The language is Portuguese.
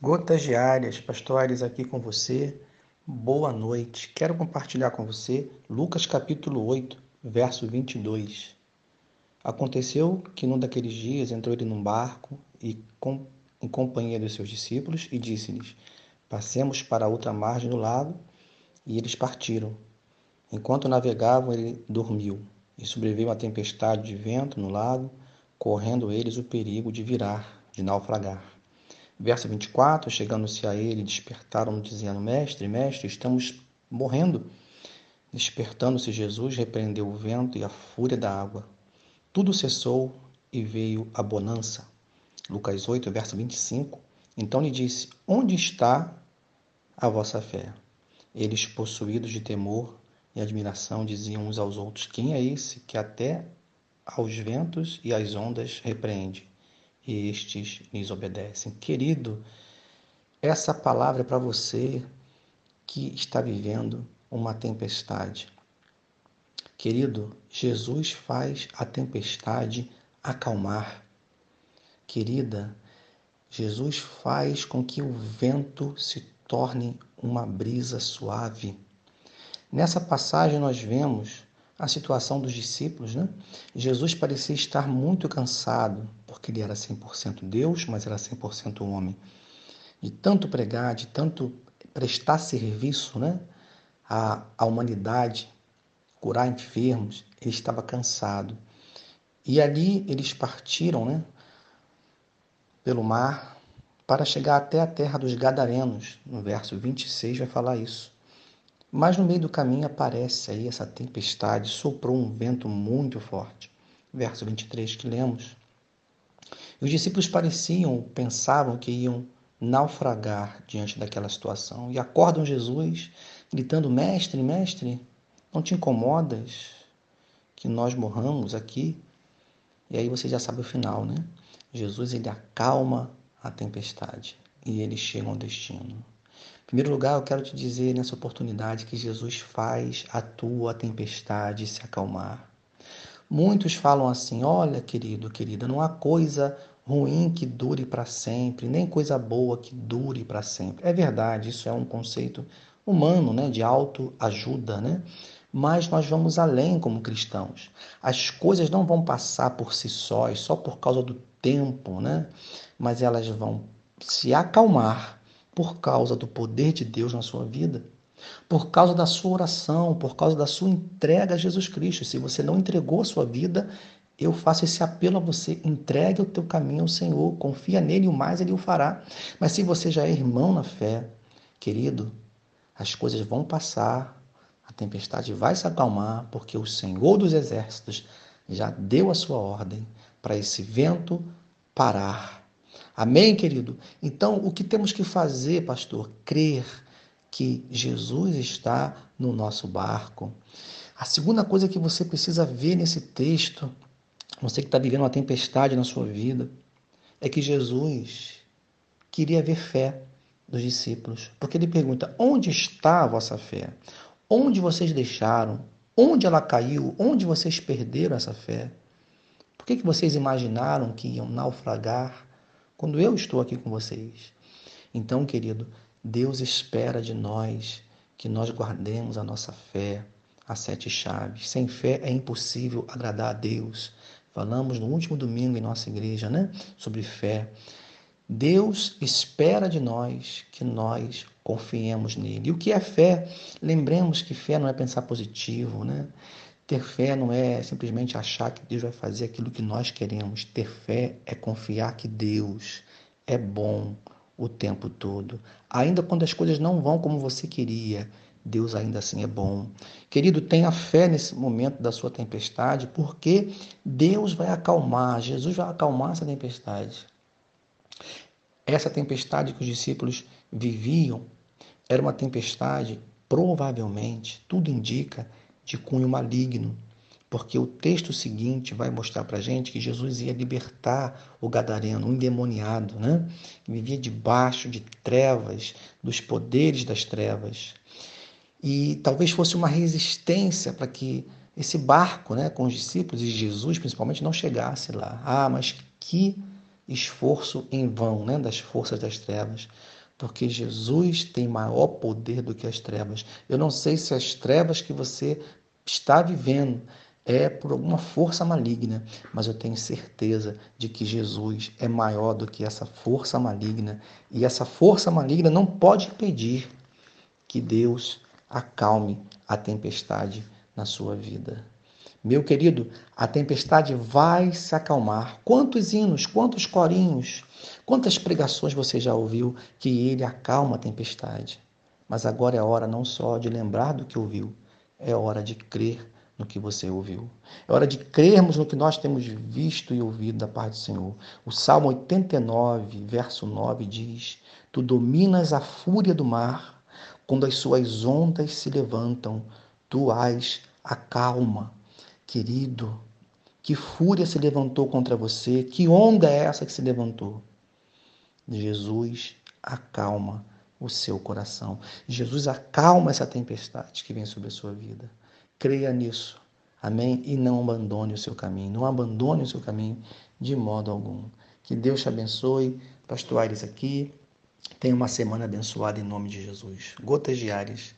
Gotas diárias, pastores aqui com você. Boa noite. Quero compartilhar com você Lucas capítulo 8, verso 22. Aconteceu que num daqueles dias entrou ele num barco e com, em companhia dos seus discípulos e disse-lhes: Passemos para a outra margem do lago. E eles partiram. Enquanto navegavam, ele dormiu. E sobreveio uma tempestade de vento no lago, correndo eles o perigo de virar, de naufragar. Verso 24: Chegando-se a ele, despertaram, dizendo: Mestre, mestre, estamos morrendo. Despertando-se Jesus, repreendeu o vento e a fúria da água. Tudo cessou e veio a bonança. Lucas 8, verso 25. Então lhe disse: Onde está a vossa fé? Eles, possuídos de temor e admiração, diziam uns aos outros: Quem é esse que até aos ventos e às ondas repreende? E estes lhes obedecem. Querido, essa palavra é para você que está vivendo uma tempestade. Querido, Jesus faz a tempestade acalmar. Querida, Jesus faz com que o vento se torne uma brisa suave. Nessa passagem nós vemos a situação dos discípulos, né? Jesus parecia estar muito cansado, porque ele era 100% Deus, mas era 100% homem. De tanto pregar, de tanto prestar serviço, né? À, à humanidade, curar enfermos, ele estava cansado. E ali eles partiram, né? Pelo mar, para chegar até a terra dos Gadarenos. No verso 26 vai falar isso. Mas no meio do caminho aparece aí essa tempestade, soprou um vento muito forte. Verso 23 que lemos. E os discípulos pareciam, pensavam que iam naufragar diante daquela situação. E acordam Jesus, gritando: Mestre, mestre, não te incomodas que nós morramos aqui? E aí você já sabe o final, né? Jesus ele acalma a tempestade e eles chegam ao destino. Primeiro lugar, eu quero te dizer nessa oportunidade que Jesus faz a tua tempestade se acalmar. Muitos falam assim: olha, querido, querida, não há coisa ruim que dure para sempre, nem coisa boa que dure para sempre. É verdade, isso é um conceito humano, né, de autoajuda, né? Mas nós vamos além como cristãos. As coisas não vão passar por si sós, só por causa do tempo, né? Mas elas vão se acalmar por causa do poder de Deus na sua vida, por causa da sua oração, por causa da sua entrega a Jesus Cristo. Se você não entregou a sua vida, eu faço esse apelo a você: entregue o teu caminho ao Senhor, confia nele e o mais ele o fará. Mas se você já é irmão na fé, querido, as coisas vão passar, a tempestade vai se acalmar, porque o Senhor dos exércitos já deu a sua ordem para esse vento parar Amém, querido? Então, o que temos que fazer, pastor? Crer que Jesus está no nosso barco. A segunda coisa que você precisa ver nesse texto, você que está vivendo uma tempestade na sua vida, é que Jesus queria ver fé dos discípulos. Porque ele pergunta: onde está a vossa fé? Onde vocês deixaram? Onde ela caiu? Onde vocês perderam essa fé? Por que, que vocês imaginaram que iam naufragar? Quando eu estou aqui com vocês. Então, querido, Deus espera de nós que nós guardemos a nossa fé, as sete chaves. Sem fé é impossível agradar a Deus. Falamos no último domingo em nossa igreja, né, sobre fé. Deus espera de nós que nós confiemos nele. E o que é fé? Lembremos que fé não é pensar positivo, né? Ter fé não é simplesmente achar que Deus vai fazer aquilo que nós queremos. Ter fé é confiar que Deus é bom o tempo todo. Ainda quando as coisas não vão como você queria, Deus ainda assim é bom. Querido, tenha fé nesse momento da sua tempestade, porque Deus vai acalmar, Jesus vai acalmar essa tempestade. Essa tempestade que os discípulos viviam era uma tempestade, provavelmente, tudo indica, de cunho maligno, porque o texto seguinte vai mostrar para gente que Jesus ia libertar o gadareno, um endemoniado, né? que vivia debaixo de trevas, dos poderes das trevas. E talvez fosse uma resistência para que esse barco, né, com os discípulos e Jesus principalmente, não chegasse lá. Ah, mas que esforço em vão, né, das forças das trevas, porque Jesus tem maior poder do que as trevas. Eu não sei se as trevas que você está vivendo é por alguma força maligna, mas eu tenho certeza de que Jesus é maior do que essa força maligna e essa força maligna não pode impedir que Deus acalme a tempestade na sua vida. Meu querido, a tempestade vai se acalmar. Quantos hinos, quantos corinhos, quantas pregações você já ouviu que ele acalma a tempestade? Mas agora é hora não só de lembrar do que ouviu, é hora de crer no que você ouviu. É hora de crermos no que nós temos visto e ouvido da parte do Senhor. O Salmo 89, verso 9 diz: Tu dominas a fúria do mar, quando as suas ondas se levantam, tu as acalma. Querido, que fúria se levantou contra você? Que onda é essa que se levantou? Jesus acalma o seu coração. Jesus acalma essa tempestade que vem sobre a sua vida. Creia nisso. Amém? E não abandone o seu caminho. Não abandone o seu caminho de modo algum. Que Deus te abençoe. Pastor Aires aqui. Tenha uma semana abençoada em nome de Jesus. Gotas diárias